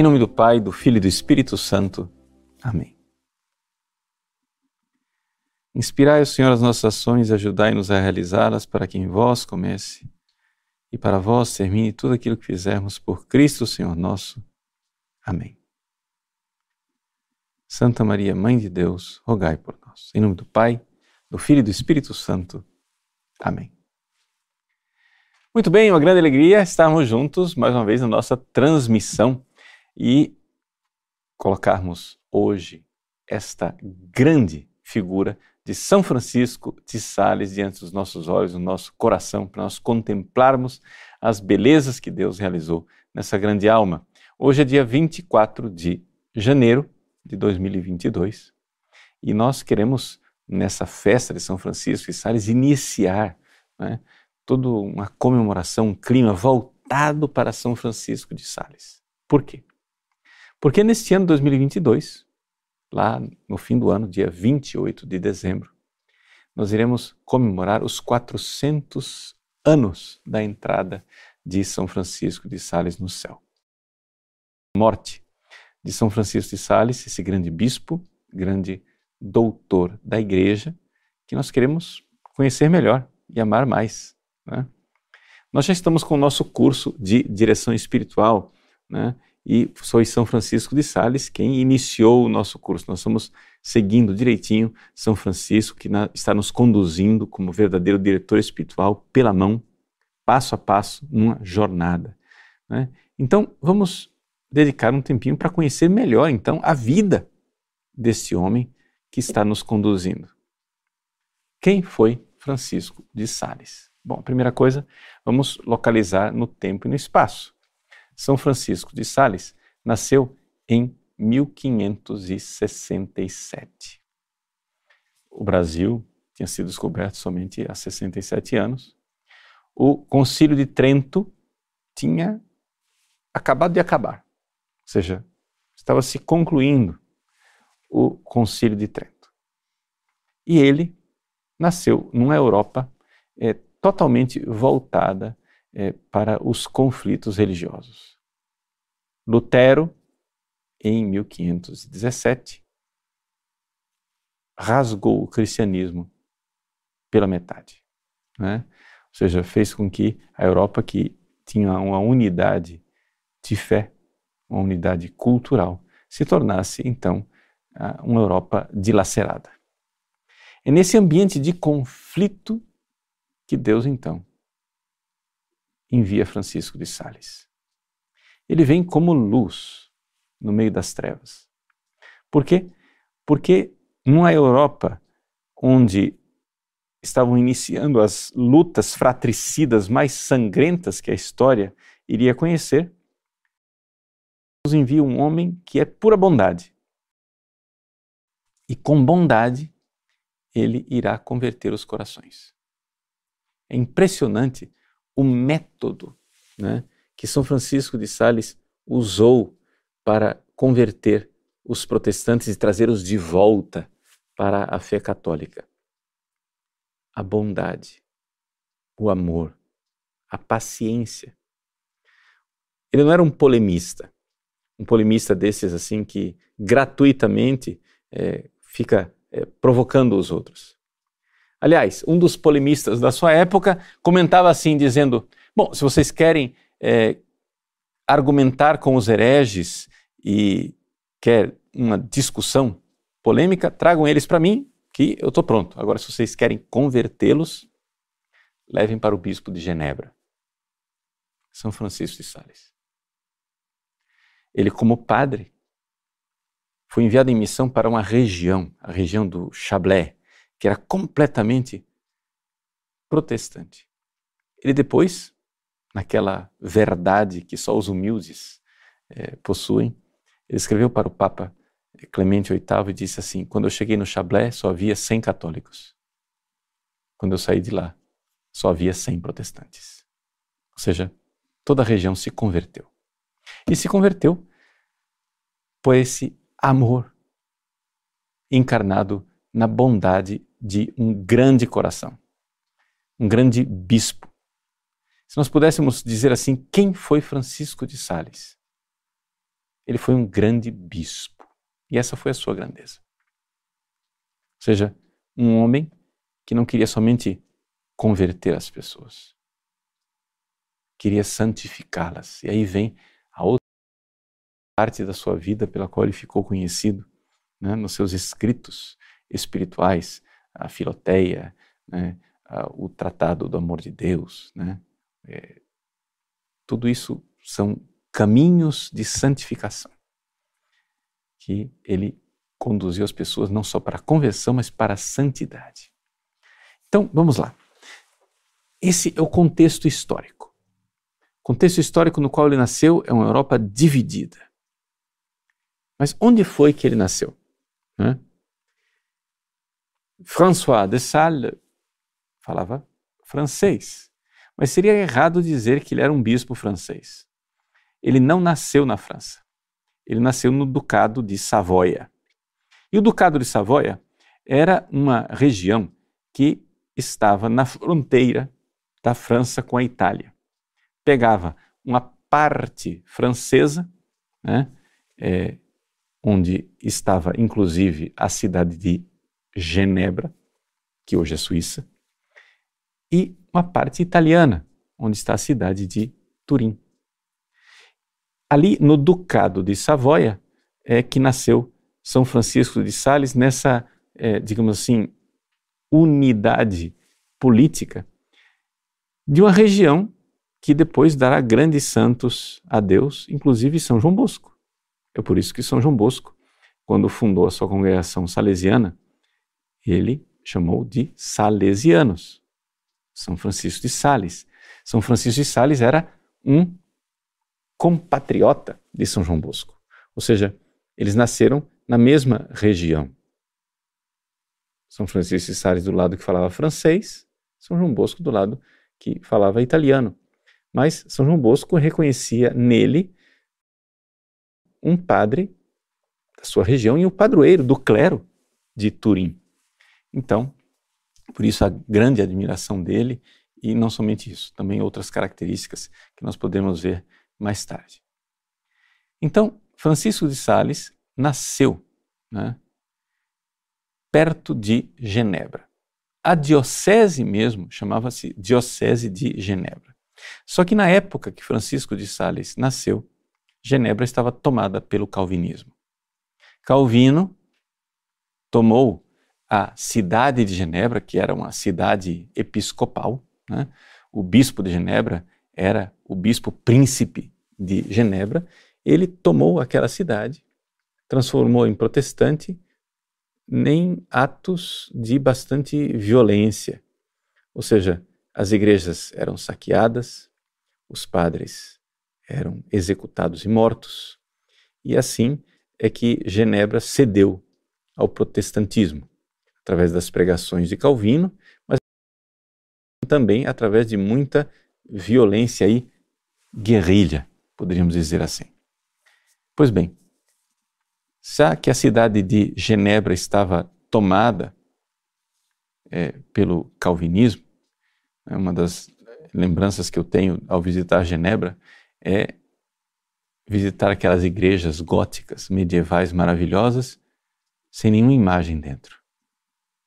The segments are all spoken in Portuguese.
Em nome do Pai, do Filho e do Espírito Santo. Amém. Inspirai, Senhor, as nossas ações e ajudai-nos a realizá-las para que em vós comece e para vós termine tudo aquilo que fizermos por Cristo, Senhor nosso. Amém. Santa Maria, Mãe de Deus, rogai por nós. Em nome do Pai, do Filho e do Espírito Santo. Amém. Muito bem, uma grande alegria estarmos juntos mais uma vez na nossa transmissão e colocarmos hoje esta grande figura de São Francisco de Sales diante dos nossos olhos, no nosso coração, para nós contemplarmos as belezas que Deus realizou nessa grande alma. Hoje é dia 24 de janeiro de 2022 e nós queremos, nessa festa de São Francisco de Sales, iniciar né, toda uma comemoração, um clima voltado para São Francisco de Sales. Por quê? Porque neste ano 2022, lá no fim do ano, dia 28 de dezembro, nós iremos comemorar os 400 anos da entrada de São Francisco de Sales no céu. Morte de São Francisco de Sales, esse grande bispo, grande doutor da igreja, que nós queremos conhecer melhor e amar mais. Né? Nós já estamos com o nosso curso de direção espiritual, né? E foi São Francisco de Sales quem iniciou o nosso curso. Nós estamos seguindo direitinho São Francisco, que na, está nos conduzindo como verdadeiro diretor espiritual pela mão, passo a passo, numa jornada. Né? Então, vamos dedicar um tempinho para conhecer melhor, então, a vida desse homem que está nos conduzindo. Quem foi Francisco de Sales? Bom, a primeira coisa, vamos localizar no tempo e no espaço. São Francisco de Sales nasceu em 1567. O Brasil tinha sido descoberto somente há 67 anos. O Concílio de Trento tinha acabado de acabar, ou seja, estava se concluindo o Concílio de Trento. E ele nasceu numa Europa é, totalmente voltada é, para os conflitos religiosos. Lutero, em 1517, rasgou o cristianismo pela metade. Né? Ou seja, fez com que a Europa, que tinha uma unidade de fé, uma unidade cultural, se tornasse, então, uma Europa dilacerada. É nesse ambiente de conflito que Deus, então, envia Francisco de Sales. Ele vem como luz no meio das trevas. Por quê? Porque numa Europa onde estavam iniciando as lutas fratricidas mais sangrentas que a história iria conhecer, Deus envia um homem que é pura bondade. E com bondade, ele irá converter os corações. É impressionante o método né, que São Francisco de Sales usou para converter os protestantes e trazê-los de volta para a fé católica. A bondade, o amor, a paciência. Ele não era um polemista, um polemista desses assim que gratuitamente é, fica é, provocando os outros. Aliás, um dos polemistas da sua época comentava assim, dizendo: Bom, se vocês querem é, argumentar com os hereges e quer uma discussão polêmica, tragam eles para mim, que eu estou pronto. Agora, se vocês querem convertê-los, levem para o bispo de Genebra, São Francisco de Sales. Ele, como padre, foi enviado em missão para uma região, a região do Chablais, que era completamente protestante. Ele depois, naquela verdade que só os humildes é, possuem, ele escreveu para o Papa Clemente VIII e disse assim: Quando eu cheguei no Chablais, só havia 100 católicos. Quando eu saí de lá, só havia 100 protestantes. Ou seja, toda a região se converteu. E se converteu por esse amor encarnado na bondade de um grande coração, um grande bispo. Se nós pudéssemos dizer assim, quem foi Francisco de Sales? ele foi um grande bispo. E essa foi a sua grandeza. Ou seja, um homem que não queria somente converter as pessoas, queria santificá-las. E aí vem a outra parte da sua vida pela qual ele ficou conhecido, né, nos seus escritos espirituais, a Filoteia, né, a, o Tratado do Amor de Deus. Né, é, tudo isso são caminhos de santificação que ele conduziu as pessoas não só para a conversão, mas para a santidade. Então, vamos lá. Esse é o contexto histórico. O contexto histórico no qual ele nasceu é uma Europa dividida. Mas onde foi que ele nasceu? Né? François de Sales falava francês, mas seria errado dizer que ele era um bispo francês. Ele não nasceu na França. Ele nasceu no Ducado de Savoia. E o Ducado de Savoia era uma região que estava na fronteira da França com a Itália. Pegava uma parte francesa, né, é, onde estava inclusive a cidade de Genebra, que hoje é Suíça, e uma parte italiana, onde está a cidade de Turim. Ali no Ducado de Savoia é que nasceu São Francisco de Sales nessa, é, digamos assim, unidade política de uma região que depois dará grandes santos a Deus, inclusive São João Bosco. É por isso que São João Bosco, quando fundou a sua congregação salesiana, ele chamou de Salesianos. São Francisco de Sales. São Francisco de Sales era um compatriota de São João Bosco. Ou seja, eles nasceram na mesma região. São Francisco de Sales do lado que falava francês, São João Bosco do lado que falava italiano. Mas São João Bosco reconhecia nele um padre da sua região e o padroeiro do clero de Turim. Então, por isso a grande admiração dele e não somente isso, também outras características que nós podemos ver mais tarde. Então, Francisco de Sales nasceu né, perto de Genebra. A diocese mesmo chamava-se Diocese de Genebra. Só que na época que Francisco de Sales nasceu, Genebra estava tomada pelo calvinismo. Calvino tomou a cidade de Genebra, que era uma cidade episcopal, né? o bispo de Genebra era o bispo príncipe de Genebra, ele tomou aquela cidade, transformou em protestante em atos de bastante violência. Ou seja, as igrejas eram saqueadas, os padres eram executados e mortos, e assim é que Genebra cedeu ao protestantismo, através das pregações de Calvino, mas também através de muita violência e guerrilha, poderíamos dizer assim. Pois bem, já que a cidade de Genebra estava tomada é, pelo calvinismo, é uma das lembranças que eu tenho ao visitar Genebra é visitar aquelas igrejas góticas medievais maravilhosas sem nenhuma imagem dentro,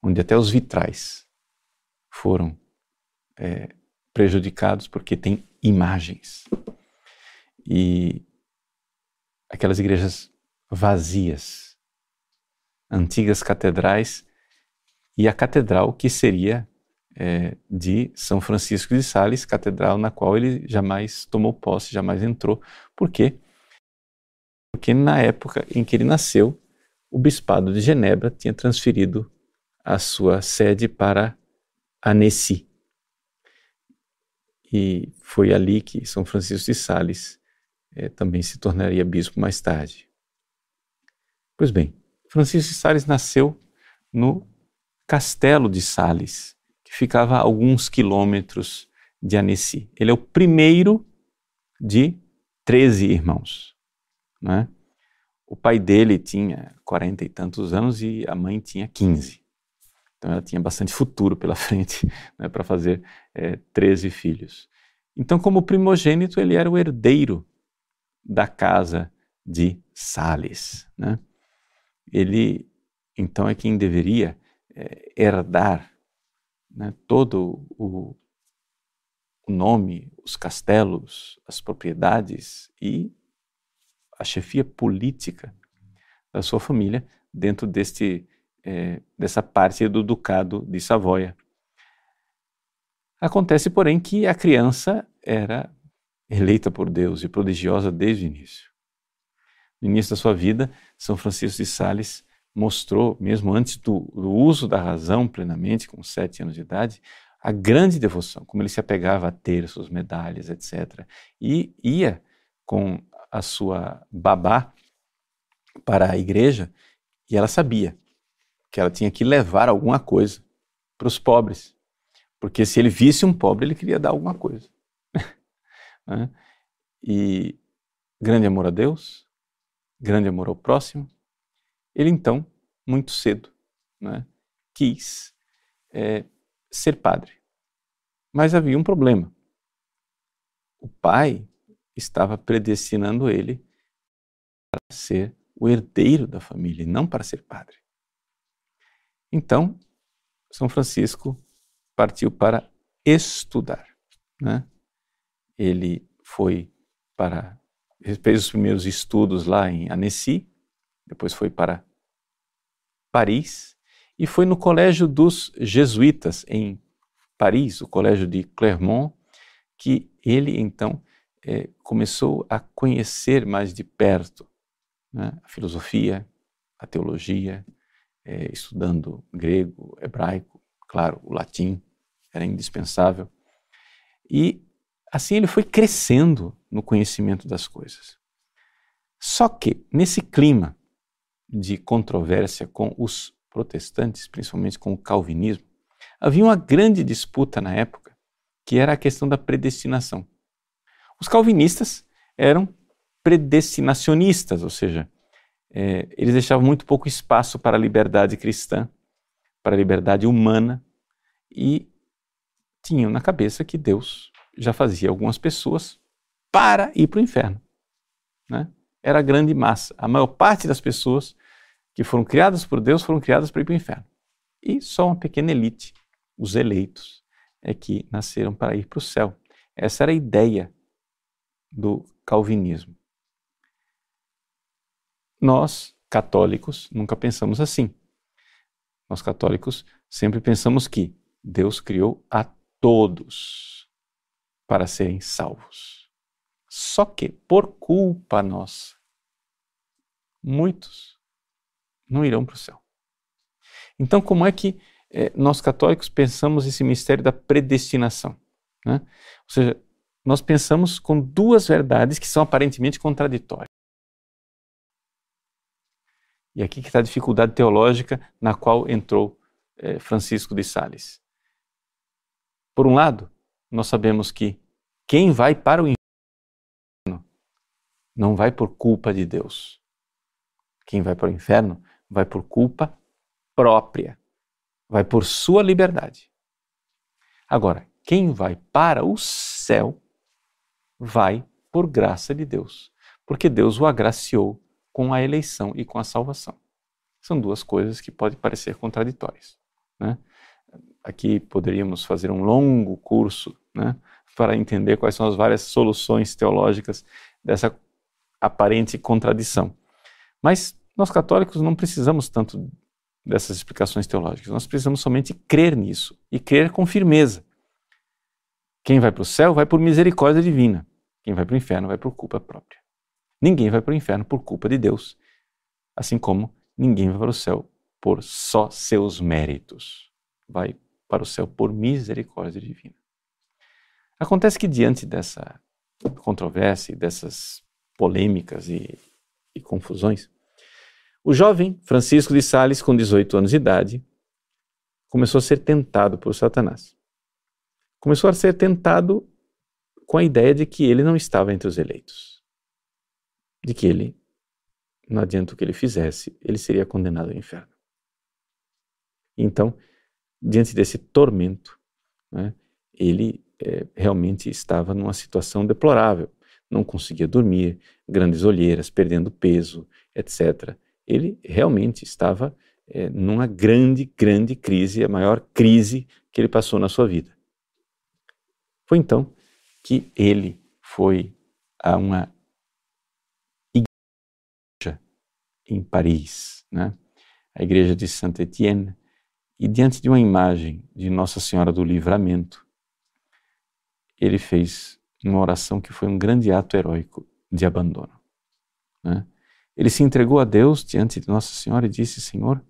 onde até os vitrais foram é, prejudicados porque tem imagens. E aquelas igrejas vazias, antigas catedrais e a catedral que seria é, de São Francisco de Sales, catedral na qual ele jamais tomou posse, jamais entrou. Por quê? Porque na época em que ele nasceu, o bispado de Genebra tinha transferido a sua sede para Annecy, e foi ali que São Francisco de Sales é, também se tornaria bispo mais tarde. Pois bem, Francisco de Sales nasceu no Castelo de Sales, que ficava a alguns quilômetros de Annecy. Ele é o primeiro de 13 irmãos. Né? O pai dele tinha quarenta e tantos anos e a mãe tinha 15. Então ela tinha bastante futuro pela frente né, para fazer é, 13 filhos. Então, como primogênito, ele era o herdeiro da casa de Sales. Né? Ele, então, é quem deveria é, herdar né, todo o, o nome, os castelos, as propriedades e a chefia política da sua família dentro deste, é, dessa parte do Ducado de Savoia. Acontece, porém, que a criança era eleita por Deus e prodigiosa desde o início. No início da sua vida, São Francisco de Sales mostrou, mesmo antes do, do uso da razão plenamente, com sete anos de idade, a grande devoção, como ele se apegava a ter suas medalhas, etc. E ia com a sua babá para a igreja e ela sabia que ela tinha que levar alguma coisa para os pobres, porque se ele visse um pobre, ele queria dar alguma coisa. né? E grande amor a Deus, grande amor ao próximo, ele então, muito cedo, né, quis é, ser padre. Mas havia um problema. O pai estava predestinando ele para ser o herdeiro da família, não para ser padre. Então, São Francisco partiu para estudar. Né? Ele foi para fez os primeiros estudos lá em Annecy, depois foi para Paris e foi no colégio dos jesuítas em Paris, o colégio de Clermont, que ele então é, começou a conhecer mais de perto né, a filosofia, a teologia, é, estudando grego, hebraico, claro, o latim era indispensável. E assim ele foi crescendo no conhecimento das coisas. Só que, nesse clima de controvérsia com os protestantes, principalmente com o calvinismo, havia uma grande disputa na época, que era a questão da predestinação. Os calvinistas eram predestinacionistas, ou seja, é, eles deixavam muito pouco espaço para a liberdade cristã, para a liberdade humana, e tinham na cabeça que Deus já fazia algumas pessoas para ir para o inferno. Né? Era a grande massa. A maior parte das pessoas que foram criadas por Deus foram criadas para ir para o inferno. E só uma pequena elite, os eleitos, é que nasceram para ir para o céu. Essa era a ideia do calvinismo. Nós, católicos, nunca pensamos assim. Nós, católicos, sempre pensamos que Deus criou a todos para serem salvos. Só que, por culpa nossa, muitos não irão para o céu. Então, como é que é, nós católicos pensamos esse mistério da predestinação? Né? Ou seja, nós pensamos com duas verdades que são aparentemente contraditórias. E aqui que está a dificuldade teológica na qual entrou é, Francisco de Sales. Por um lado, nós sabemos que quem vai para o inferno não vai por culpa de Deus. Quem vai para o inferno vai por culpa própria, vai por sua liberdade. Agora, quem vai para o céu vai por graça de Deus, porque Deus o agraciou com a eleição e com a salvação. São duas coisas que podem parecer contraditórias. Né? Aqui poderíamos fazer um longo curso né, para entender quais são as várias soluções teológicas dessa aparente contradição. Mas nós católicos não precisamos tanto dessas explicações teológicas, nós precisamos somente crer nisso e crer com firmeza. Quem vai para o céu vai por misericórdia divina, quem vai para o inferno vai por culpa própria. Ninguém vai para o inferno por culpa de Deus, assim como ninguém vai para o céu por só seus méritos. Vai para o céu por misericórdia divina. Acontece que diante dessa controvérsia, dessas polêmicas e, e confusões, o jovem Francisco de Sales, com 18 anos de idade, começou a ser tentado por Satanás. Começou a ser tentado com a ideia de que ele não estava entre os eleitos. De que ele, não adianta o que ele fizesse, ele seria condenado ao inferno. Então, diante desse tormento, né, ele é, realmente estava numa situação deplorável. não conseguia dormir, grandes olheiras, perdendo peso, etc. Ele realmente estava é, numa grande, grande crise, a maior crise que ele passou na sua vida. Foi então que ele foi a uma em Paris, né? a igreja de Saint-Étienne, e diante de uma imagem de Nossa Senhora do Livramento, ele fez uma oração que foi um grande ato heróico de abandono. Né? Ele se entregou a Deus diante de Nossa Senhora e disse: Senhor,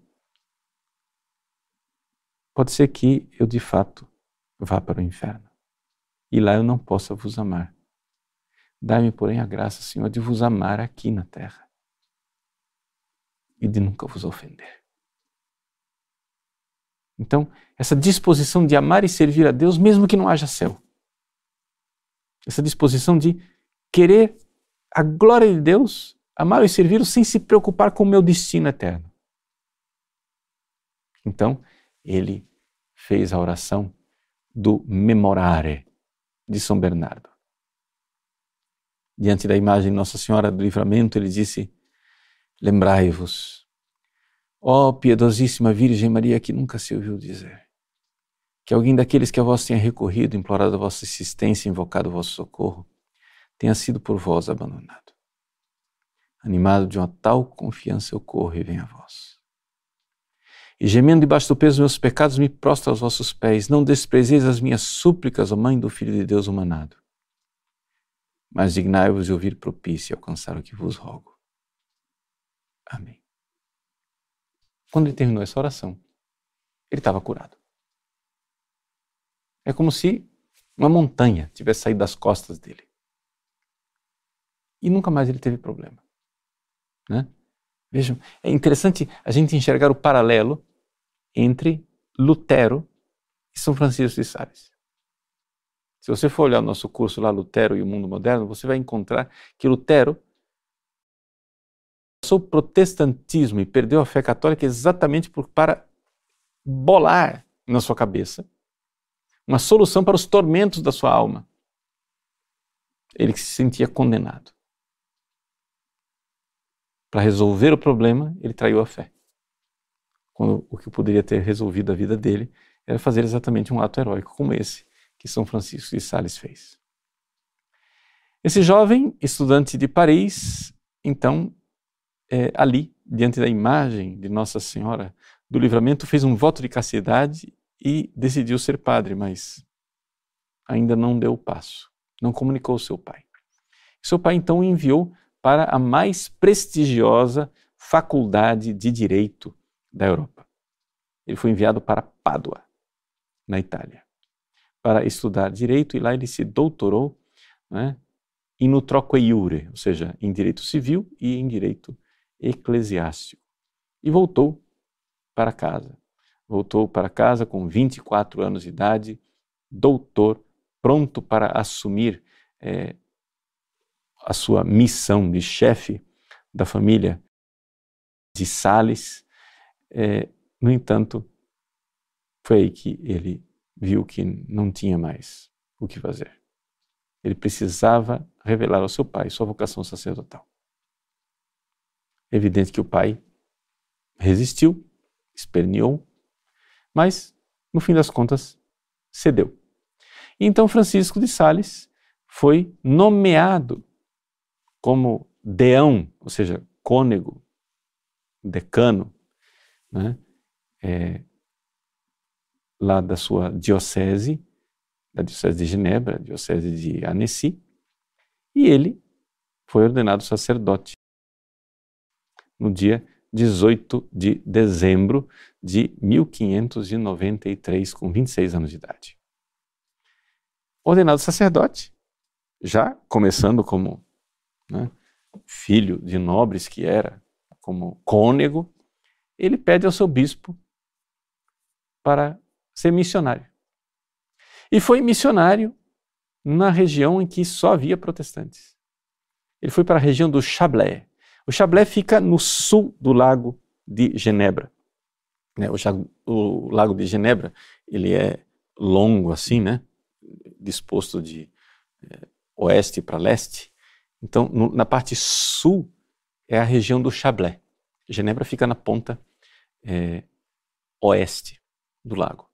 pode ser que eu de fato vá para o inferno e lá eu não possa vos amar. Dai-me, porém, a graça, Senhor, de vos amar aqui na terra e de nunca vos ofender. Então, essa disposição de amar e servir a Deus, mesmo que não haja céu. Essa disposição de querer a glória de Deus, amar e servir sem se preocupar com o meu destino eterno. Então, ele fez a oração do memorare de São Bernardo. Diante da imagem de Nossa Senhora do Livramento, ele disse: Lembrai-vos, ó piedosíssima Virgem Maria, que nunca se ouviu dizer, que alguém daqueles que a vós tenha recorrido, implorado a vossa assistência, invocado o vosso socorro, tenha sido por vós abandonado. Animado de uma tal confiança, eu corro e venho a vós. E gemendo debaixo do peso dos meus pecados, me prostro aos vossos pés. Não desprezeis as minhas súplicas, ó Mãe do Filho de Deus humanado. Mas dignai-vos de ouvir propício e alcançar o que vos rogo. Amém. Quando ele terminou essa oração, ele estava curado. É como se uma montanha tivesse saído das costas dele. E nunca mais ele teve problema. Né? Vejam, é interessante a gente enxergar o paralelo entre Lutero e São Francisco de Sales. Se você for olhar o nosso curso lá, Lutero e o Mundo Moderno, você vai encontrar que Lutero o protestantismo e perdeu a fé católica exatamente por, para bolar na sua cabeça uma solução para os tormentos da sua alma. Ele se sentia condenado. Para resolver o problema, ele traiu a fé quando o que poderia ter resolvido a vida dele era fazer exatamente um ato heróico como esse que São Francisco de Sales fez. Esse jovem estudante de Paris, então, é, ali, diante da imagem de Nossa Senhora do Livramento, fez um voto de castidade e decidiu ser padre, mas ainda não deu o passo, não comunicou ao seu pai. Seu pai então o enviou para a mais prestigiosa faculdade de direito da Europa. Ele foi enviado para Pádua, na Itália, para estudar direito e lá ele se doutorou né, in utroque iure, ou seja, em direito civil e em direito eclesiástico. E voltou para casa. Voltou para casa com 24 anos de idade, doutor, pronto para assumir é, a sua missão de chefe da família de Sales é, no entanto, foi aí que ele viu que não tinha mais o que fazer. Ele precisava revelar ao seu pai sua vocação sacerdotal. É evidente que o pai resistiu, esperneou, mas, no fim das contas, cedeu. Então Francisco de Sales foi nomeado como deão, ou seja, cônego, decano né, é, lá da sua diocese, da diocese de Genebra, diocese de Annecy, e ele foi ordenado sacerdote no dia 18 de dezembro de 1593, com 26 anos de idade. Ordenado sacerdote, já começando como né, filho de nobres que era, como cônego, ele pede ao seu bispo para ser missionário. E foi missionário na região em que só havia protestantes. Ele foi para a região do Chablais. O Chablais fica no sul do lago de Genebra. Né, o, lago de Genebra ele é longo assim, né? disposto de é, oeste para leste, Então, no, na parte sul é a região do Chablais. Genebra fica na ponta é, oeste do lago.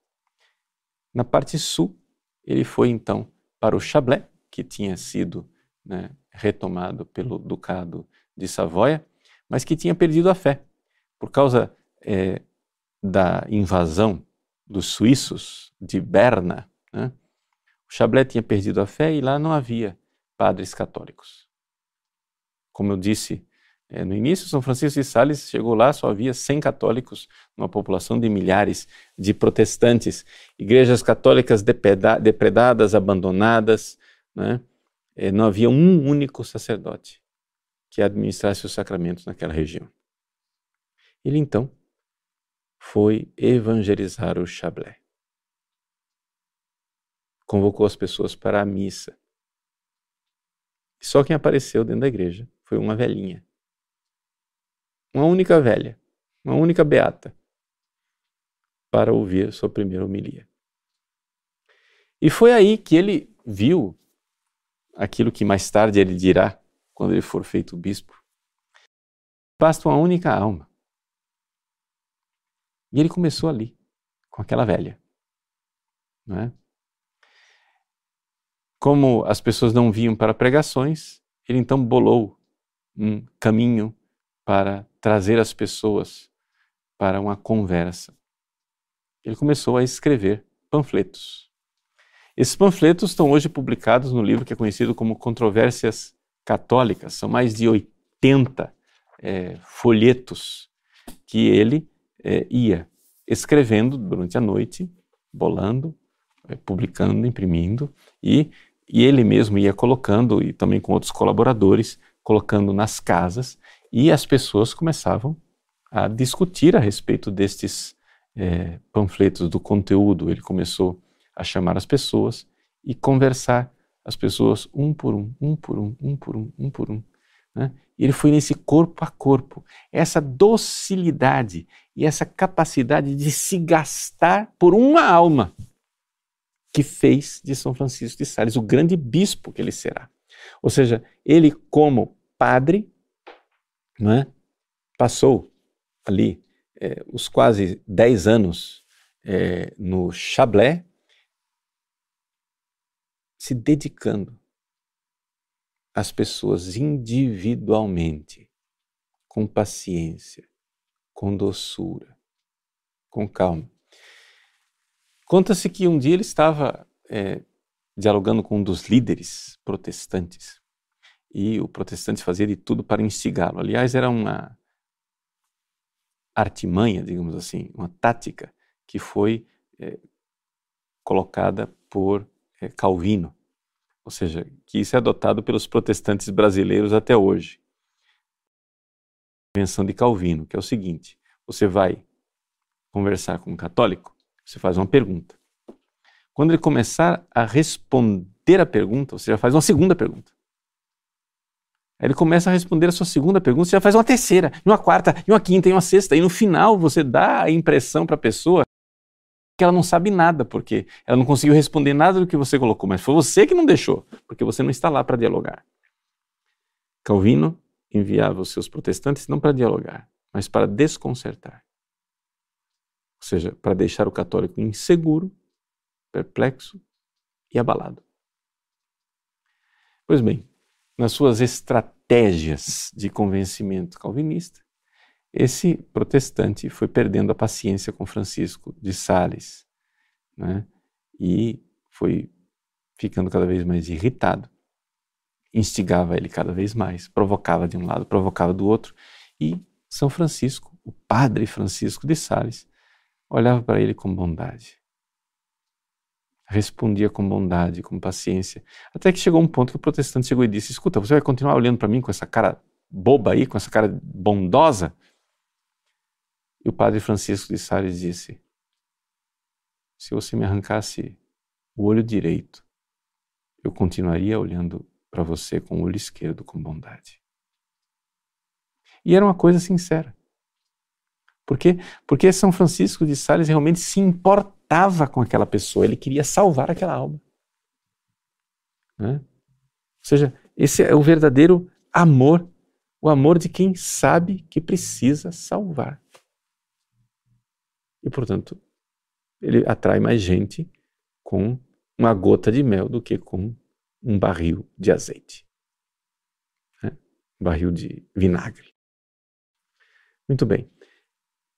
Na parte sul, ele foi então para o Chablais, que tinha sido né, retomado pelo Ducado de Savoia, mas que tinha perdido a fé. Por causa é, da invasão dos suíços de Berna, né, o Chablais tinha perdido a fé e lá não havia padres católicos. Como eu disse é, no início, São Francisco de Sales chegou lá, só havia 100 católicos, numa população de milhares de protestantes, igrejas católicas depredadas, abandonadas, né? é, não havia um único sacerdote que administrasse os sacramentos naquela região. Ele então foi evangelizar o Chablais. Convocou as pessoas para a missa. E só quem apareceu dentro da igreja foi uma velhinha uma única velha, uma única beata, para ouvir sua primeira homilia. E foi aí que ele viu aquilo que mais tarde ele dirá, quando ele for feito bispo. Basta uma única alma. E ele começou ali, com aquela velha. Não é? Como as pessoas não vinham para pregações, ele então bolou um caminho para trazer as pessoas para uma conversa. Ele começou a escrever panfletos. Esses panfletos estão hoje publicados no livro que é conhecido como Controvérsias Católicas. São mais de 80 é, folhetos que ele é, ia escrevendo durante a noite, bolando, é, publicando, imprimindo, e, e ele mesmo ia colocando, e também com outros colaboradores, colocando nas casas e as pessoas começavam a discutir a respeito destes é, panfletos, do conteúdo. Ele começou a chamar as pessoas e conversar as pessoas um por um, um por um, um por um, um por um. Né? E ele foi nesse corpo a corpo. Essa docilidade e essa capacidade de se gastar por uma alma que fez de São Francisco de Sales o grande bispo que ele será. Ou seja, ele, como padre, é? passou ali é, os quase 10 anos é, no Chablais, se dedicando às pessoas individualmente, com paciência, com doçura, com calma. Conta-se que um dia ele estava é, dialogando com um dos líderes protestantes e o protestante fazia de tudo para instigá-lo. Aliás, era uma artimanha, digamos assim, uma tática que foi é, colocada por Calvino, ou seja, que isso é adotado pelos protestantes brasileiros até hoje. Invenção de Calvino, que é o seguinte: você vai conversar com um católico, você faz uma pergunta. Quando ele começar a responder a pergunta, você já faz uma segunda pergunta. Aí ele começa a responder a sua segunda pergunta, você já faz uma terceira, uma quarta, uma quinta, e uma sexta, e no final você dá a impressão para a pessoa que ela não sabe nada, porque ela não conseguiu responder nada do que você colocou, mas foi você que não deixou, porque você não está lá para dialogar. Calvino enviava os seus protestantes não para dialogar, mas para desconcertar. Ou seja, para deixar o católico inseguro, perplexo e abalado. Pois bem, nas suas estratégias de convencimento calvinista, esse protestante foi perdendo a paciência com Francisco de Sales né? e foi ficando cada vez mais irritado, instigava ele cada vez mais, provocava de um lado, provocava do outro, e São Francisco, o padre Francisco de Sales, olhava para ele com bondade respondia com bondade, com paciência. Até que chegou um ponto que o protestante chegou e disse: Escuta, você vai continuar olhando para mim com essa cara boba aí, com essa cara bondosa? E o padre Francisco de Sales disse: Se você me arrancasse o olho direito, eu continuaria olhando para você com o olho esquerdo com bondade. E era uma coisa sincera. Por quê? Porque São Francisco de Sales realmente se importava com aquela pessoa, ele queria salvar aquela alma. Né? Ou seja, Esse é o verdadeiro amor, o amor de quem sabe que precisa salvar. E, portanto, ele atrai mais gente com uma gota de mel do que com um barril de azeite. Né? Barril de vinagre. Muito bem.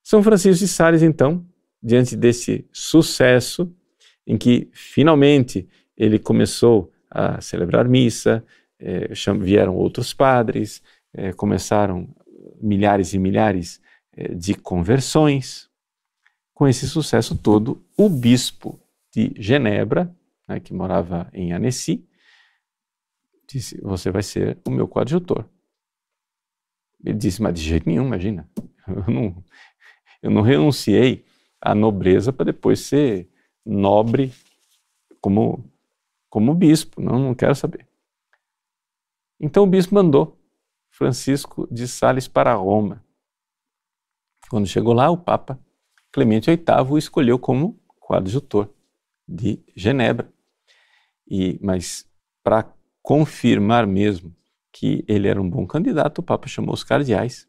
São Francisco de Sales, então, diante desse sucesso, em que finalmente ele começou a celebrar missa, eh, vieram outros padres, eh, começaram milhares e milhares eh, de conversões. Com esse sucesso todo, o bispo de Genebra, né, que morava em Annecy, disse: Você vai ser o meu coadjutor. Ele disse: Mas de jeito nenhum, imagina. Eu não, eu não renunciei à nobreza para depois ser nobre como, como bispo. Não, não quero saber. Então o bispo mandou Francisco de Sales para Roma. Quando chegou lá, o Papa Clemente VIII o escolheu como coadjutor de Genebra. E, mas para confirmar mesmo que ele era um bom candidato, o Papa chamou os cardeais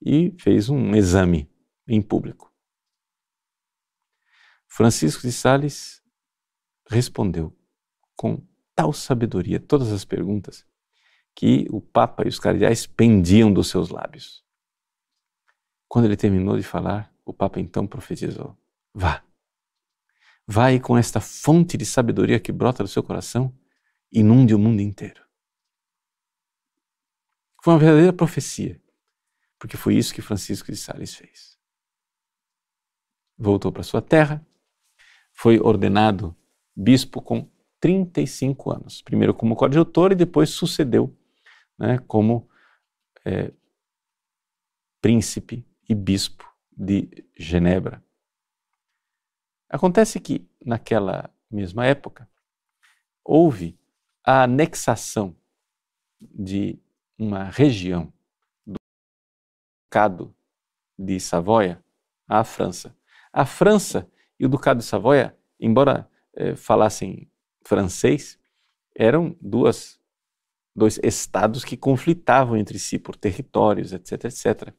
e fez um exame em público. Francisco de Sales respondeu com tal sabedoria todas as perguntas que o Papa e os cardeais pendiam dos seus lábios. Quando ele terminou de falar, o Papa então profetizou: Vá, e com esta fonte de sabedoria que brota do seu coração, inunde o mundo inteiro. Foi uma verdadeira profecia, porque foi isso que Francisco de Sales fez. Voltou para sua terra, foi ordenado bispo com 35 anos, primeiro como coadjutor e depois sucedeu né, como é, príncipe e bispo de Genebra. Acontece que, naquela mesma época, houve a anexação de uma região do Ducado de Savoia à França. A França e o Ducado de Savoia, embora eh, falassem francês, eram duas dois estados que conflitavam entre si por territórios, etc, etc.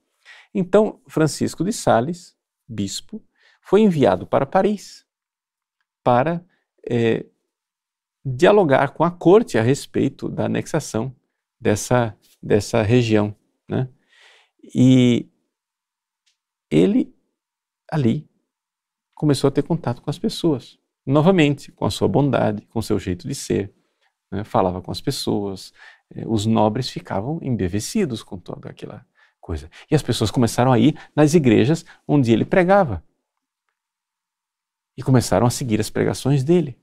Então, Francisco de Sales, bispo, foi enviado para Paris para é, dialogar com a corte a respeito da anexação dessa, dessa região. Né? E ele, ali, começou a ter contato com as pessoas. Novamente, com a sua bondade, com o seu jeito de ser. Né? Falava com as pessoas. Eh, os nobres ficavam embevecidos com toda aquela coisa. E as pessoas começaram a ir nas igrejas onde ele pregava. E começaram a seguir as pregações dele.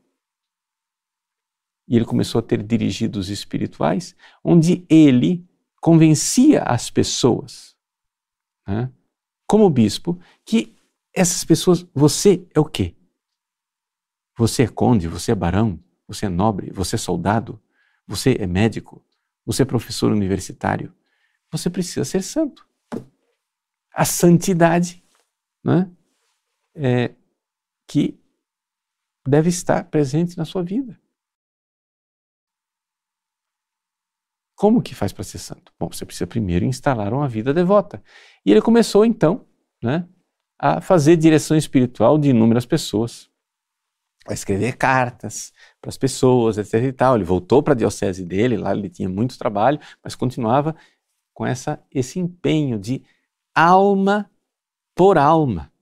E ele começou a ter dirigidos espirituais, onde ele convencia as pessoas, né, como bispo, que essas pessoas, você é o quê? Você é conde, você é barão, você é nobre, você é soldado, você é médico, você é professor universitário. Você precisa ser santo. A santidade né, é, que deve estar presente na sua vida. Como que faz para ser santo? Bom, você precisa primeiro instalar uma vida devota. E ele começou então né, a fazer direção espiritual de inúmeras pessoas, a escrever cartas para as pessoas, etc. E tal. Ele voltou para a diocese dele, lá ele tinha muito trabalho, mas continuava com essa, esse empenho de alma por alma.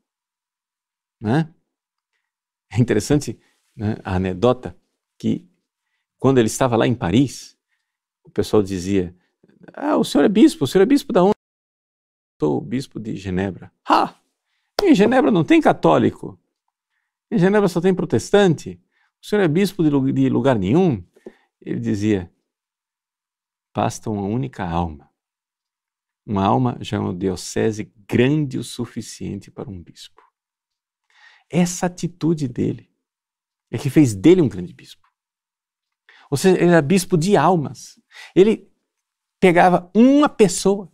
Né? É interessante né, a anedota que quando ele estava lá em Paris, o pessoal dizia: Ah, o senhor é bispo, o senhor é bispo da onde? Sou bispo de Genebra. Ah, em Genebra não tem católico. Em Genebra só tem protestante. O senhor é bispo de lugar nenhum. Ele dizia: basta uma única alma. Uma alma já é uma diocese grande o suficiente para um bispo. Essa atitude dele é que fez dele um grande bispo. Ou seja, ele era bispo de almas. Ele pegava uma pessoa,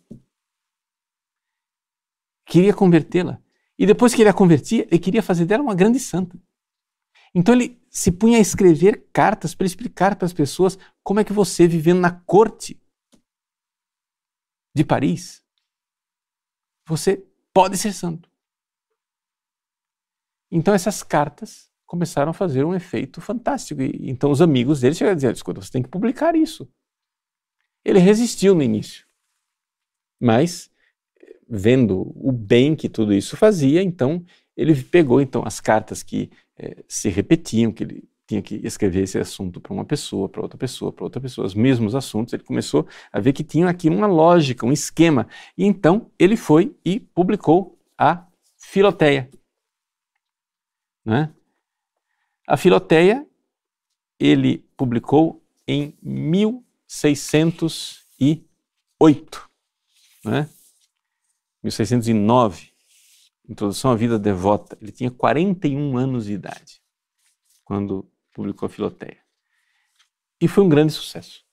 queria convertê-la, e depois que ele a convertia, ele queria fazer dela uma grande santa. Então ele se punha a escrever cartas para explicar para as pessoas como é que você, vivendo na corte de Paris, você pode ser santo. Então essas cartas começaram a fazer um efeito fantástico. E, então os amigos dele chegaram a dizer: escuta, você tem que publicar isso. Ele resistiu no início, mas vendo o bem que tudo isso fazia, então ele pegou então as cartas que eh, se repetiam, que ele tinha que escrever esse assunto para uma pessoa, para outra pessoa, para outra pessoa, os mesmos assuntos. Ele começou a ver que tinha aqui uma lógica, um esquema. E então ele foi e publicou a Filoteia. Né? A Filoteia ele publicou em 1608, né? 1609, Introdução à Vida Devota. Ele tinha 41 anos de idade quando publicou Filoteia. E foi um grande sucesso.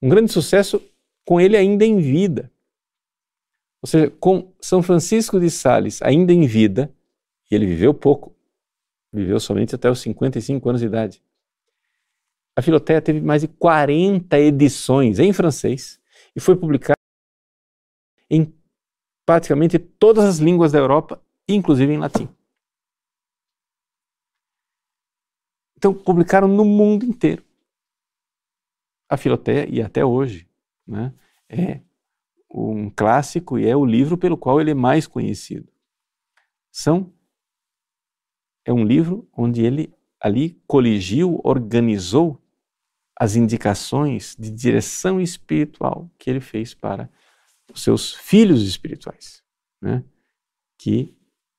Um grande sucesso com ele ainda em vida. Ou seja, com São Francisco de Sales ainda em vida, e ele viveu pouco, viveu somente até os 55 anos de idade. A Filoteia teve mais de 40 edições em francês e foi publicada em praticamente todas as línguas da Europa, inclusive em latim. Então, publicaram no mundo inteiro. A Filoteia, e até hoje, né, é um clássico e é o livro pelo qual ele é mais conhecido. São é um livro onde ele ali coligiu, organizou as indicações de direção espiritual que ele fez para os seus filhos espirituais, né? que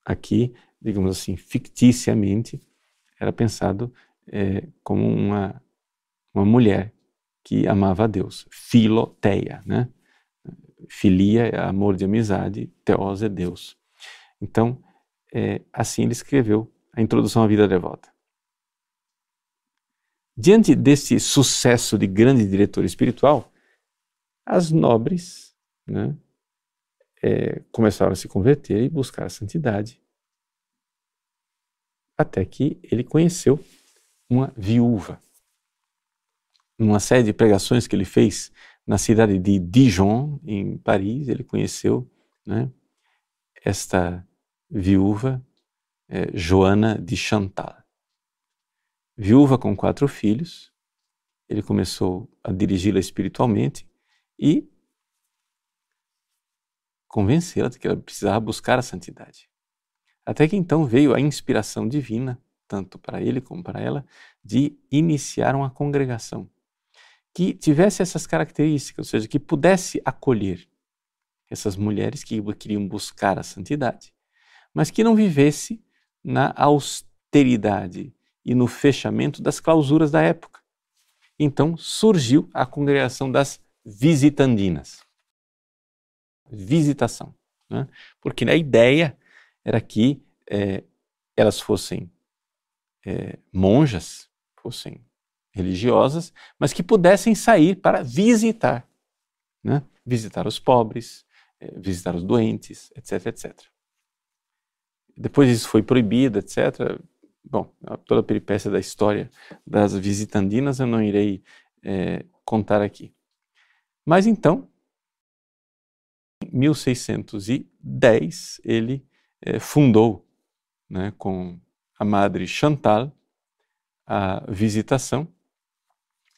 aqui, digamos assim, ficticiamente, era pensado é, como uma, uma mulher que amava a Deus, filoteia, né? Filia é amor de amizade, teos é Deus. Então, é, assim ele escreveu a introdução à vida devota. Diante desse sucesso de grande diretor espiritual, as nobres né, é, começaram a se converter e buscar a santidade, até que ele conheceu uma viúva. Numa série de pregações que ele fez na cidade de Dijon, em Paris, ele conheceu né, esta viúva é, Joana de Chantal. Viúva com quatro filhos, ele começou a dirigi-la espiritualmente e convencê-la de que ela precisava buscar a santidade. Até que então veio a inspiração divina, tanto para ele como para ela, de iniciar uma congregação que tivesse essas características, ou seja, que pudesse acolher essas mulheres que queriam buscar a santidade, mas que não vivesse na austeridade e no fechamento das clausuras da época. Então surgiu a congregação das visitandinas. Visitação. Né? Porque a ideia era que é, elas fossem é, monjas, fossem religiosas, mas que pudessem sair para visitar. Né? Visitar os pobres, é, visitar os doentes, etc, etc. Depois isso foi proibido, etc. Bom, toda a peripécia da história das visitandinas eu não irei é, contar aqui. Mas então, em 1610, ele é, fundou, né, com a madre Chantal, a visitação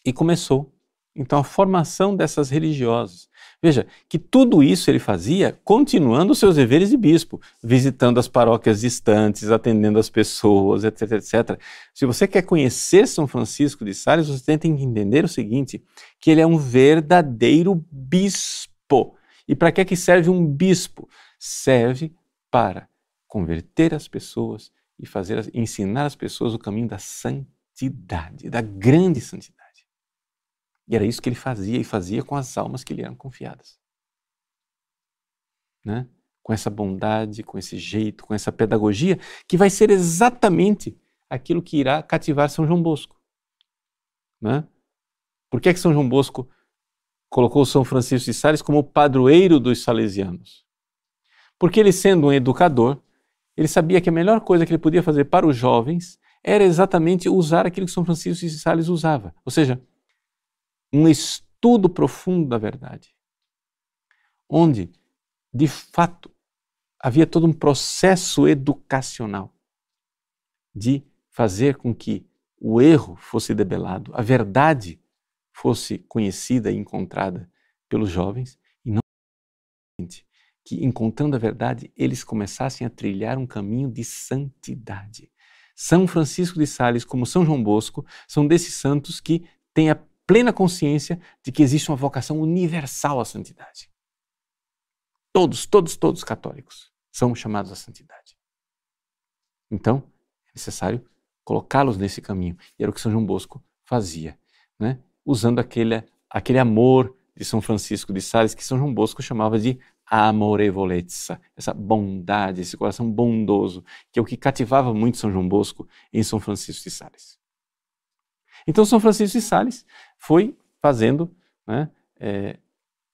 e começou então a formação dessas religiosas. Veja que tudo isso ele fazia continuando os seus deveres de bispo, visitando as paróquias distantes, atendendo as pessoas, etc, etc. Se você quer conhecer São Francisco de Sales, você tem que entender o seguinte, que ele é um verdadeiro bispo. E para que que serve um bispo? Serve para converter as pessoas e fazer ensinar as pessoas o caminho da santidade, da grande santidade. E era isso que ele fazia e fazia com as almas que lhe eram confiadas. Né? Com essa bondade, com esse jeito, com essa pedagogia, que vai ser exatamente aquilo que irá cativar São João Bosco. Né? Por que, é que São João Bosco colocou São Francisco de Sales como padroeiro dos salesianos? Porque ele, sendo um educador, ele sabia que a melhor coisa que ele podia fazer para os jovens era exatamente usar aquilo que São Francisco de Sales usava, ou seja, um estudo profundo da verdade, onde, de fato, havia todo um processo educacional de fazer com que o erro fosse debelado, a verdade fosse conhecida e encontrada pelos jovens e não que encontrando a verdade eles começassem a trilhar um caminho de santidade. São Francisco de Sales, como São João Bosco, são desses santos que têm a plena consciência de que existe uma vocação universal à santidade. Todos, todos, todos católicos são chamados à santidade. Então, é necessário colocá-los nesse caminho. E era o que São João Bosco fazia, né? usando aquele, aquele amor de São Francisco de Sales, que São João Bosco chamava de amorevolezza, essa bondade, esse coração bondoso, que é o que cativava muito São João Bosco em São Francisco de Sales. Então, São Francisco de Sales foi fazendo né, é,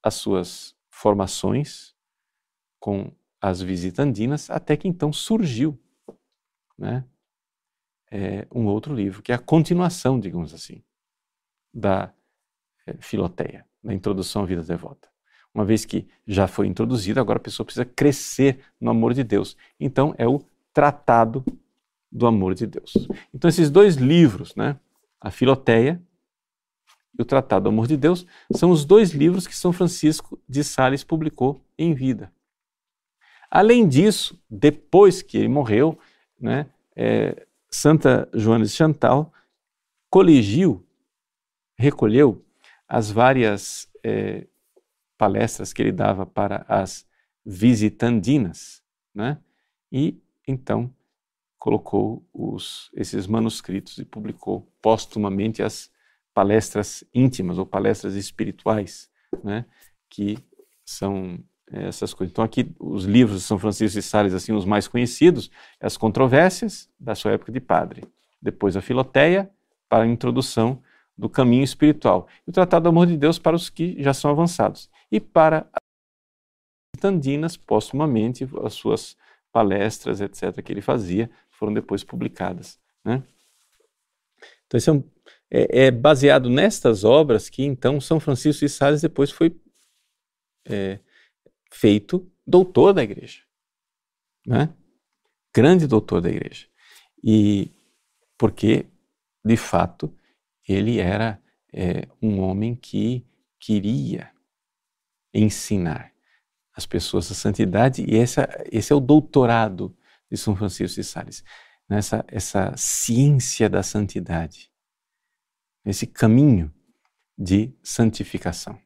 as suas formações com as visitandinas, até que então surgiu né, é, um outro livro, que é a continuação, digamos assim, da é, Filoteia, da Introdução à Vida Devota. Uma vez que já foi introduzido, agora a pessoa precisa crescer no amor de Deus. Então é o Tratado do Amor de Deus. Então esses dois livros, né, a Filoteia e o Tratado do Amor de Deus, são os dois livros que São Francisco de Sales publicou em vida. Além disso, depois que ele morreu, né, é, Santa Joana de Chantal colegiu, recolheu as várias é, palestras que ele dava para as visitandinas, né? E então colocou os, esses manuscritos e publicou póstumamente as palestras íntimas ou palestras espirituais, né? Que são é, essas coisas. Então aqui os livros de São Francisco de Sales, assim, os mais conhecidos, as controvérsias da sua época de padre. Depois a Filoteia para a introdução do caminho espiritual. E o Tratado do Amor de Deus para os que já são avançados e para as Tandinas, postumamente, as suas palestras, etc., que ele fazia, foram depois publicadas. Né? Então, isso é, um, é, é, baseado nestas obras que, então, São Francisco de Sales depois foi é, feito doutor da igreja. Né? Grande doutor da igreja. E porque, de fato, ele era é, um homem que queria ensinar as pessoas a santidade e essa, esse é o doutorado de São Francisco de Sales, nessa essa ciência da santidade, esse caminho de santificação.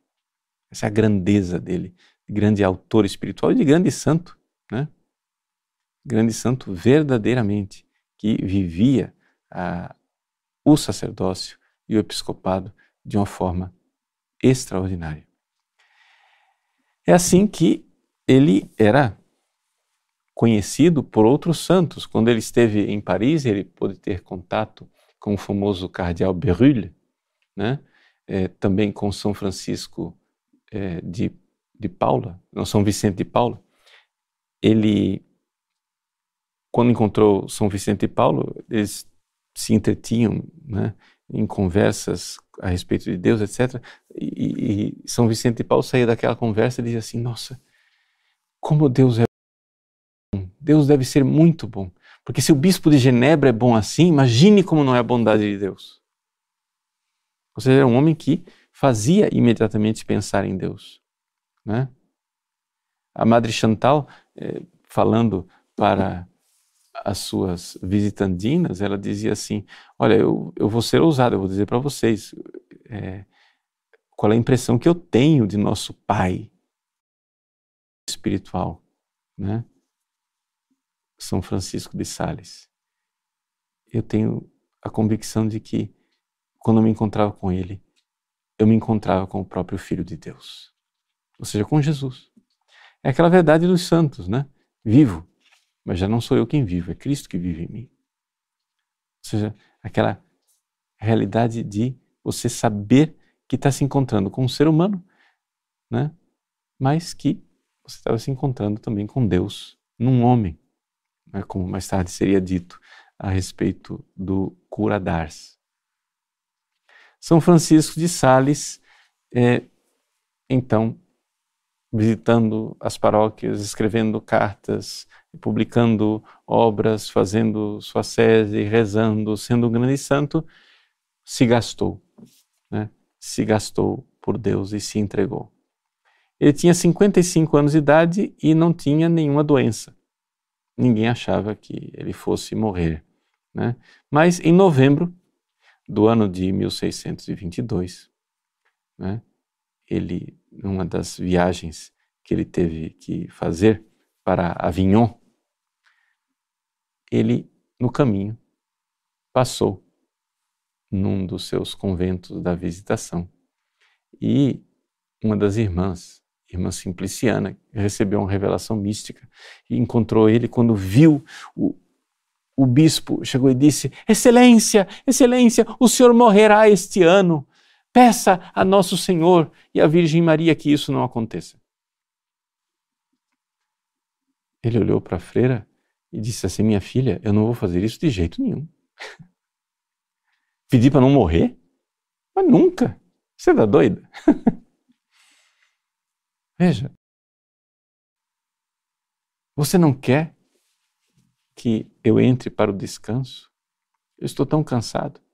Essa é a grandeza dele, de grande autor espiritual e de grande santo, né? Grande santo verdadeiramente, que vivia ah, o sacerdócio e o episcopado de uma forma extraordinária. É assim que ele era conhecido por outros santos. Quando ele esteve em Paris, ele pôde ter contato com o famoso cardeal Berulle, né? É, também com São Francisco é, de, de Paula, não São Vicente de Paula. Ele, quando encontrou São Vicente de Paulo, eles se entretinham né, em conversas a respeito de Deus, etc. E, e São Vicente de Paulo saía daquela conversa e dizia assim: Nossa, como Deus é bom! Deus deve ser muito bom. Porque se o bispo de Genebra é bom assim, imagine como não é a bondade de Deus. Ou seja, era um homem que fazia imediatamente pensar em Deus. Né? A Madre Chantal, eh, falando para as suas visitandinas, ela dizia assim: Olha, eu, eu vou ser ousado, eu vou dizer para vocês é, qual é a impressão que eu tenho de nosso Pai espiritual, né? São Francisco de Sales. Eu tenho a convicção de que quando eu me encontrava com ele, eu me encontrava com o próprio Filho de Deus, ou seja, com Jesus. É aquela verdade dos santos, né? Vivo, mas já não sou eu quem vivo, é Cristo que vive em mim. Ou seja, aquela realidade de você saber que está se encontrando com um ser humano, né? mas que você estava se encontrando também com Deus, num homem. né, como mais tarde seria dito a respeito do cura d'Ars. São Francisco de Sales, é, então, visitando as paróquias, escrevendo cartas, publicando obras, fazendo sua sese, rezando, sendo um grande santo, se gastou, né? se gastou por Deus e se entregou. Ele tinha 55 anos de idade e não tinha nenhuma doença. Ninguém achava que ele fosse morrer. Né? Mas em novembro do ano de 1622, né, ele, numa das viagens que ele teve que fazer para Avignon, ele, no caminho, passou num dos seus conventos da visitação e uma das irmãs, irmã Simpliciana, recebeu uma revelação mística e encontrou ele quando viu o, o bispo, chegou e disse: Excelência, Excelência, o senhor morrerá este ano. Peça a Nosso Senhor e a Virgem Maria que isso não aconteça. Ele olhou para a freira e disse assim: Minha filha, eu não vou fazer isso de jeito nenhum. Pedir para não morrer? Mas nunca. Você está doida? Veja, você não quer que eu entre para o descanso? Eu estou tão cansado.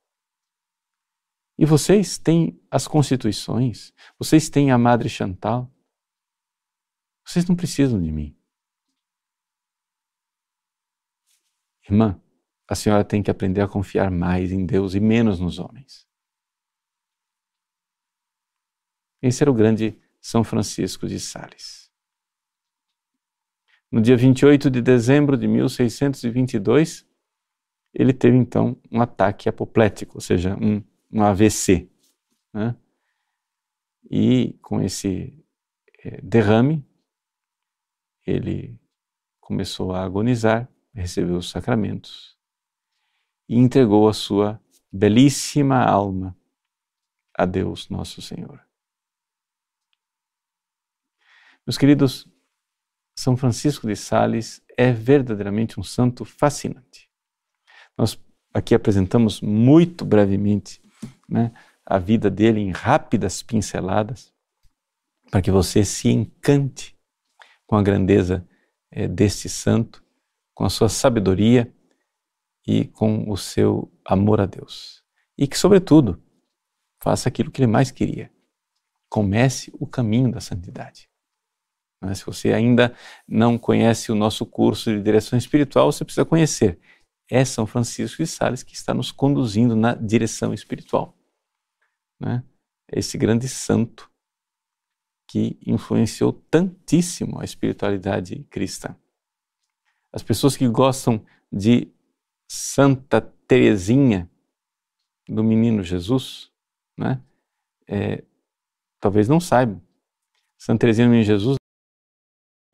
E vocês têm as constituições, vocês têm a Madre Chantal. Vocês não precisam de mim. Irmã, a senhora tem que aprender a confiar mais em Deus e menos nos homens. Esse era o grande São Francisco de Sales. No dia 28 de dezembro de 1622, ele teve então um ataque apoplético, ou seja, um um AVC. Né? E com esse é, derrame, ele começou a agonizar, recebeu os sacramentos e entregou a sua belíssima alma a Deus Nosso Senhor. Meus queridos, São Francisco de Sales é verdadeiramente um santo fascinante. Nós aqui apresentamos muito brevemente né, a vida dele em rápidas pinceladas, para que você se encante com a grandeza é, deste santo, com a sua sabedoria e com o seu amor a Deus. E que, sobretudo, faça aquilo que ele mais queria. Comece o caminho da santidade. Mas se você ainda não conhece o nosso curso de direção espiritual, você precisa conhecer. É São Francisco de Sales que está nos conduzindo na direção espiritual né? esse grande santo que influenciou tantíssimo a espiritualidade cristã. As pessoas que gostam de Santa Teresinha do Menino Jesus, né? É, talvez não saibam. Santa Teresinha do Menino Jesus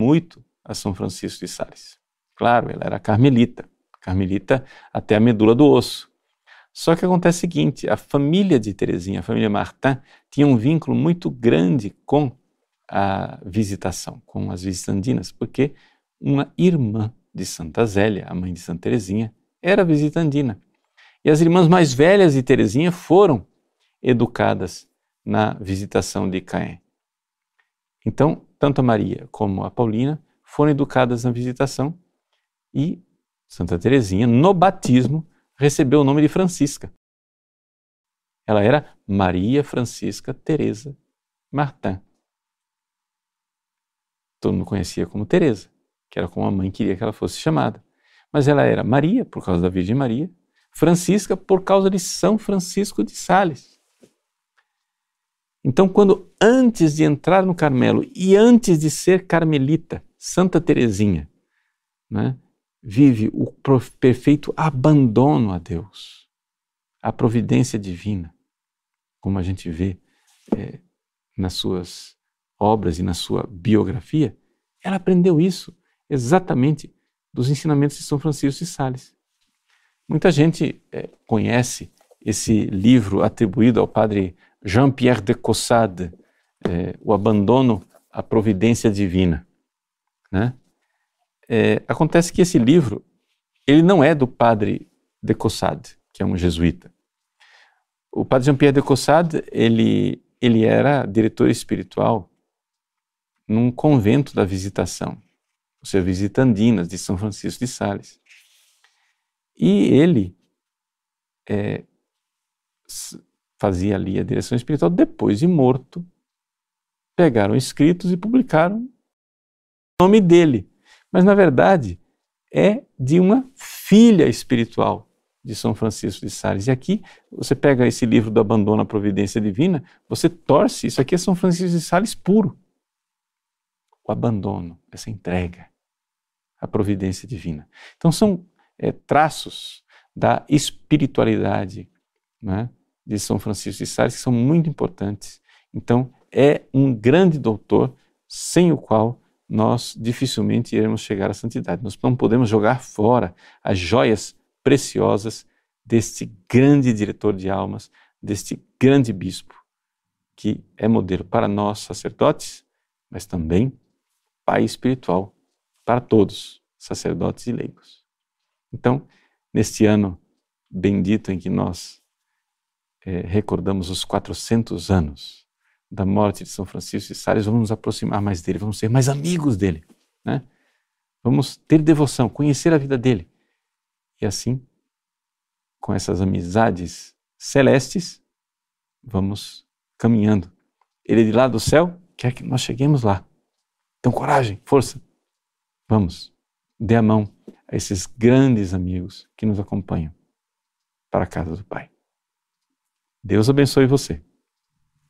muito a São Francisco de Sales. Claro, ela era carmelita, carmelita até a medula do osso. Só que acontece o seguinte: a família de Terezinha, a família Martin, tinha um vínculo muito grande com a visitação, com as visitandinas, porque uma irmã de Santa Zélia, a mãe de Santa Terezinha, era visitandina. E as irmãs mais velhas de Terezinha foram educadas na visitação de Caen. Então, tanto a Maria como a Paulina foram educadas na visitação e Santa Terezinha, no batismo, recebeu o nome de Francisca. Ela era Maria Francisca Teresa Martin. Todo mundo conhecia como Teresa, que era como a mãe queria que ela fosse chamada. Mas ela era Maria, por causa da Virgem Maria, Francisca, por causa de São Francisco de Sales. Então, quando antes de entrar no Carmelo e antes de ser carmelita, Santa Teresinha, né, vive o perfeito abandono a Deus, a providência divina, como a gente vê é, nas suas obras e na sua biografia, ela aprendeu isso exatamente dos ensinamentos de São Francisco de Sales. Muita gente é, conhece esse livro atribuído ao padre Jean-Pierre de Caussade, é, O Abandono à Providência Divina. Né? É, acontece que esse livro ele não é do padre de Caussade, que é um jesuíta. O padre Jean-Pierre de Caussade, ele, ele era diretor espiritual num convento da Visitação, ou seja, Visita Andinas, de São Francisco de Sales. E ele é, fazia ali a direção espiritual, depois de morto, pegaram escritos e publicaram o nome dele. Mas, na verdade, é de uma filha espiritual de São Francisco de Sales. E aqui, você pega esse livro do Abandono à Providência Divina, você torce, isso aqui é São Francisco de Sales puro. O abandono, essa entrega à providência divina. Então, são é, traços da espiritualidade né, de São Francisco de Sales que são muito importantes. Então, é um grande doutor sem o qual nós dificilmente iremos chegar à santidade. Nós não podemos jogar fora as joias preciosas deste grande diretor de almas, deste grande bispo, que é modelo para nós sacerdotes, mas também pai espiritual para todos, sacerdotes e leigos. Então, neste ano bendito em que nós é, recordamos os 400 anos da morte de São Francisco de Sales, vamos nos aproximar mais dele, vamos ser mais amigos dele, né? Vamos ter devoção, conhecer a vida dele. E assim, com essas amizades celestes, vamos caminhando. Ele de lá do céu quer que nós cheguemos lá. Então, coragem, força. Vamos, dê a mão a esses grandes amigos que nos acompanham para a casa do Pai. Deus abençoe você.